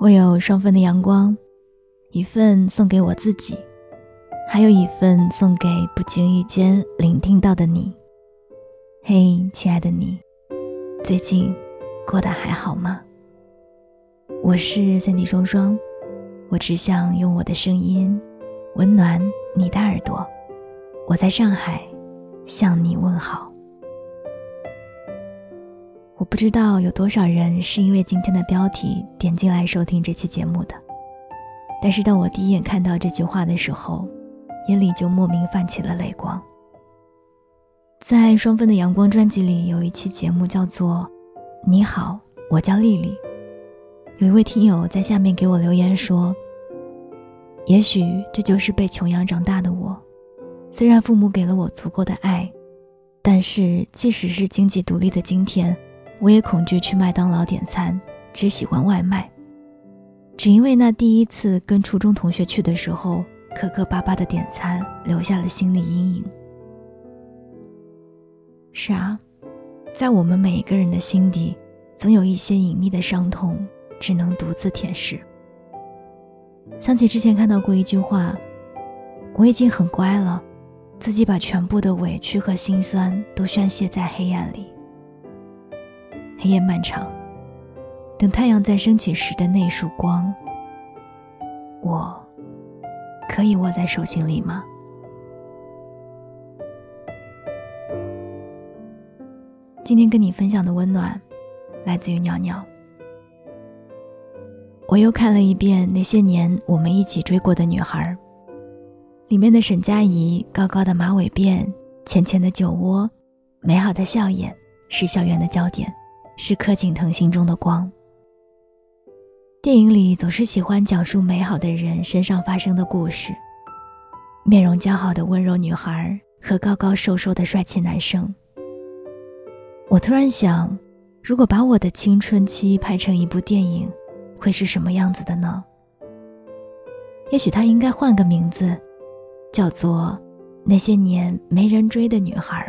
我有双份的阳光，一份送给我自己，还有一份送给不经意间聆听到的你。嘿，亲爱的你，最近过得还好吗？我是三 D 双双，我只想用我的声音温暖你的耳朵。我在上海向你问好。我不知道有多少人是因为今天的标题点进来收听这期节目的，但是当我第一眼看到这句话的时候，眼里就莫名泛起了泪光。在双份的阳光专辑里，有一期节目叫做《你好，我叫丽丽》，有一位听友在下面给我留言说：“也许这就是被穷养长大的我，虽然父母给了我足够的爱，但是即使是经济独立的今天。”我也恐惧去麦当劳点餐，只喜欢外卖。只因为那第一次跟初中同学去的时候，磕磕巴巴的点餐，留下了心理阴影。是啊，在我们每一个人的心底，总有一些隐秘的伤痛，只能独自舔舐。想起之前看到过一句话：“我已经很乖了，自己把全部的委屈和心酸都宣泄在黑暗里。”黑夜漫长，等太阳再升起时的那束光，我可以握在手心里吗？今天跟你分享的温暖，来自于鸟鸟。我又看了一遍那些年我们一起追过的女孩，里面的沈佳宜，高高的马尾辫，浅浅的酒窝，美好的笑颜，是校园的焦点。是柯景腾心中的光。电影里总是喜欢讲述美好的人身上发生的故事，面容姣好的温柔女孩和高高瘦瘦的帅气男生。我突然想，如果把我的青春期拍成一部电影，会是什么样子的呢？也许它应该换个名字，叫做《那些年没人追的女孩》。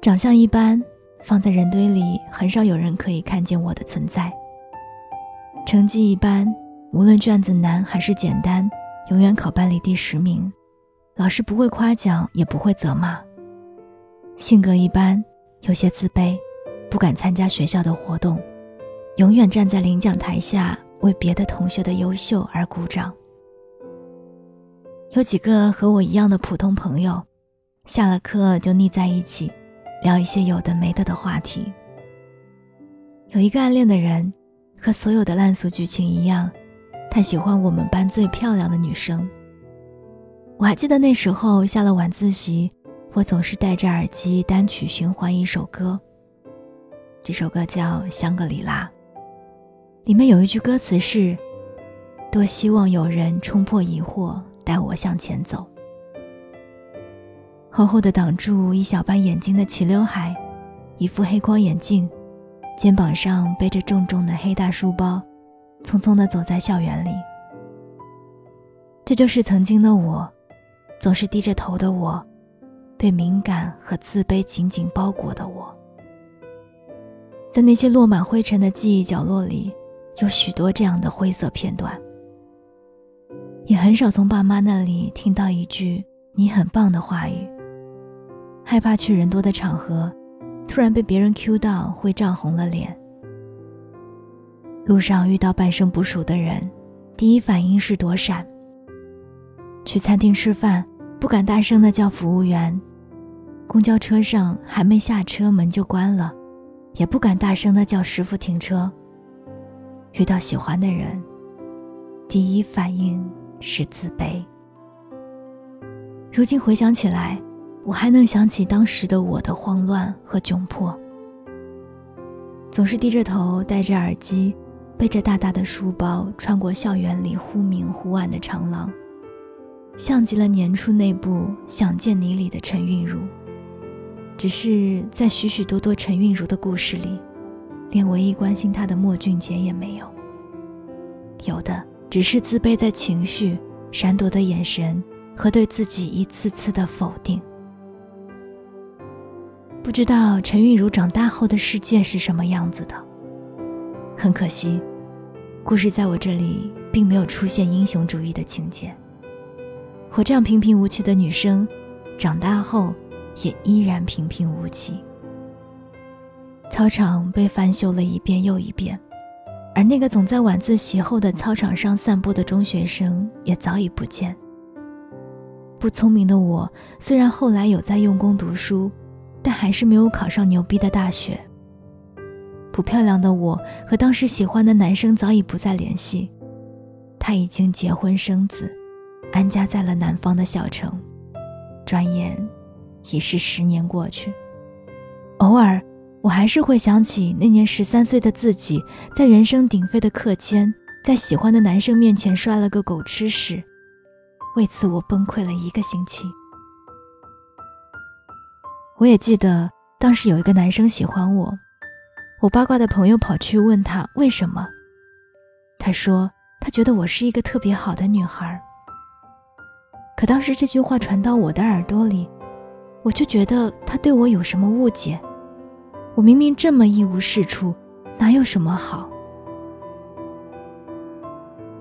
长相一般。放在人堆里，很少有人可以看见我的存在。成绩一般，无论卷子难还是简单，永远考班里第十名，老师不会夸奖，也不会责骂。性格一般，有些自卑，不敢参加学校的活动，永远站在领奖台下为别的同学的优秀而鼓掌。有几个和我一样的普通朋友，下了课就腻在一起。聊一些有的没的的话题。有一个暗恋的人，和所有的烂俗剧情一样，他喜欢我们班最漂亮的女生。我还记得那时候下了晚自习，我总是戴着耳机单曲循环一首歌。这首歌叫《香格里拉》，里面有一句歌词是：“多希望有人冲破疑惑，带我向前走。”厚厚的挡住一小半眼睛的齐刘海，一副黑框眼镜，肩膀上背着重重的黑大书包，匆匆地走在校园里。这就是曾经的我，总是低着头的我，被敏感和自卑紧紧包裹的我。在那些落满灰尘的记忆角落里，有许多这样的灰色片段。也很少从爸妈那里听到一句“你很棒”的话语。害怕去人多的场合，突然被别人 Q 到会涨红了脸。路上遇到半生不熟的人，第一反应是躲闪。去餐厅吃饭，不敢大声的叫服务员。公交车上还没下车门就关了，也不敢大声的叫师傅停车。遇到喜欢的人，第一反应是自卑。如今回想起来。我还能想起当时的我的慌乱和窘迫，总是低着头，戴着耳机，背着大大的书包，穿过校园里忽明忽暗的长廊，像极了年初那部《想见你》里的陈韵如。只是在许许多多陈韵如的故事里，连唯一关心她的莫俊杰也没有，有的只是自卑的情绪、闪躲的眼神和对自己一次次的否定。不知道陈韵如长大后的世界是什么样子的。很可惜，故事在我这里并没有出现英雄主义的情节。我这样平平无奇的女生，长大后也依然平平无奇。操场被翻修了一遍又一遍，而那个总在晚自习后的操场上散步的中学生也早已不见。不聪明的我，虽然后来有在用功读书，但还是没有考上牛逼的大学。不漂亮的我和当时喜欢的男生早已不再联系，他已经结婚生子，安家在了南方的小城。转眼，已是十年过去。偶尔，我还是会想起那年十三岁的自己，在人声鼎沸的课间，在喜欢的男生面前摔了个狗吃屎。为此，我崩溃了一个星期。我也记得当时有一个男生喜欢我，我八卦的朋友跑去问他为什么，他说他觉得我是一个特别好的女孩。可当时这句话传到我的耳朵里，我就觉得他对我有什么误解。我明明这么一无是处，哪有什么好？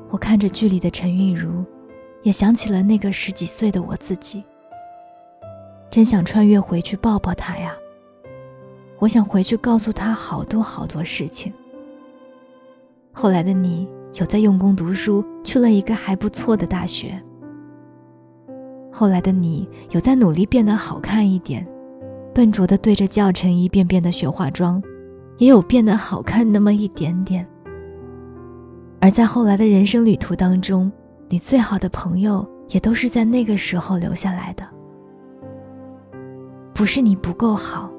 我看着剧里的陈韵如。也想起了那个十几岁的我自己，真想穿越回去抱抱他呀！我想回去告诉他好多好多事情。后来的你有在用功读书，去了一个还不错的大学。后来的你有在努力变得好看一点，笨拙的对着教程一遍遍的学化妆，也有变得好看那么一点点。而在后来的人生旅途当中，你最好的朋友也都是在那个时候留下来的，不是你不够好，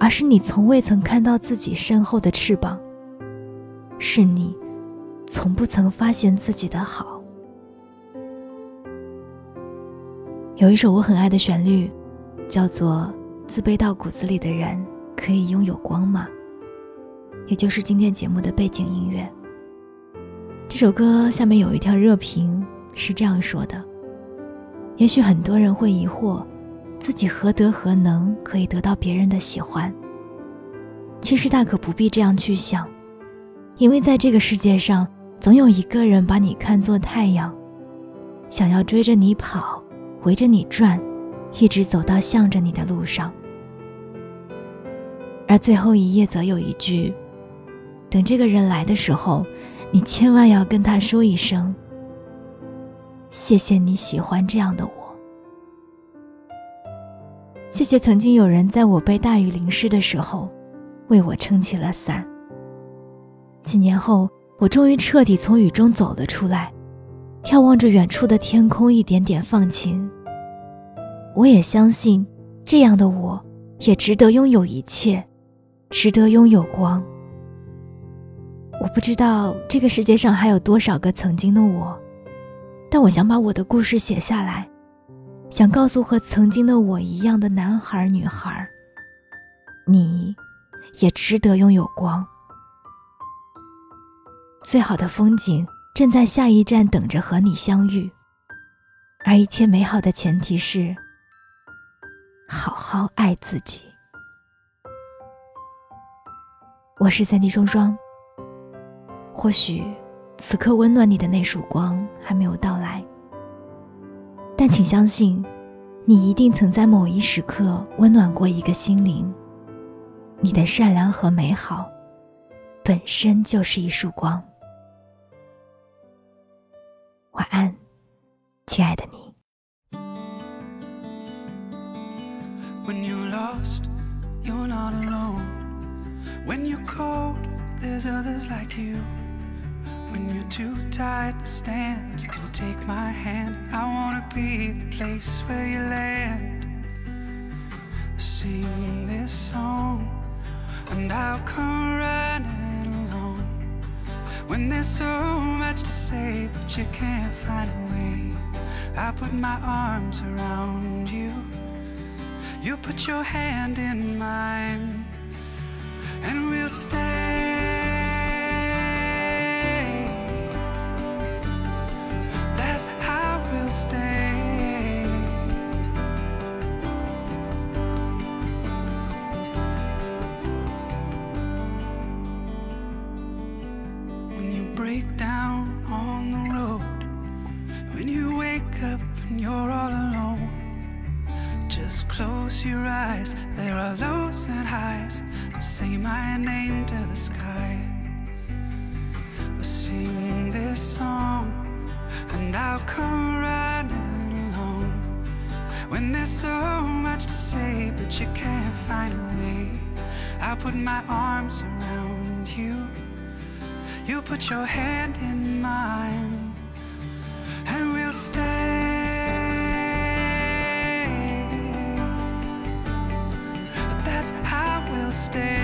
而是你从未曾看到自己身后的翅膀，是你从不曾发现自己的好。有一首我很爱的旋律，叫做《自卑到骨子里的人可以拥有光吗》，也就是今天节目的背景音乐。这首歌下面有一条热评是这样说的：“也许很多人会疑惑，自己何德何能可以得到别人的喜欢？其实大可不必这样去想，因为在这个世界上，总有一个人把你看作太阳，想要追着你跑，围着你转，一直走到向着你的路上。而最后一页则有一句：等这个人来的时候。”你千万要跟他说一声：“谢谢你喜欢这样的我。”谢谢曾经有人在我被大雨淋湿的时候，为我撑起了伞。几年后，我终于彻底从雨中走了出来，眺望着远处的天空，一点点放晴。我也相信，这样的我，也值得拥有一切，值得拥有光。我不知道这个世界上还有多少个曾经的我，但我想把我的故事写下来，想告诉和曾经的我一样的男孩女孩，你，也值得拥有光。最好的风景正在下一站等着和你相遇，而一切美好的前提是，好好爱自己。我是三弟双双。或许，此刻温暖你的那束光还没有到来，但请相信，你一定曾在某一时刻温暖过一个心灵。你的善良和美好，本身就是一束光。晚安，亲爱的你。When you're too tired to stand, you can take my hand. I wanna be the place where you land. Sing this song, and I'll come running along. When there's so much to say, but you can't find a way, I put my arms around you. You put your hand in mine, and we'll stay. My name to the sky. We'll sing this song and I'll come running along. When there's so much to say, but you can't find a way, I'll put my arms around you. You put your hand in mine, and we'll stay. That's how we'll stay.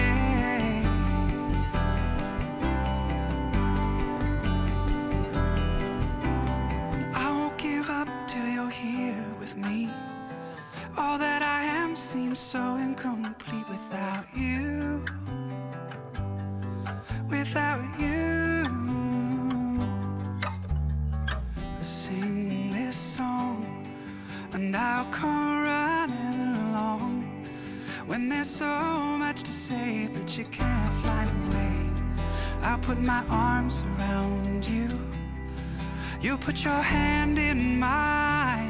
You can't find a way, I'll put my arms around you. You put your hand in mine.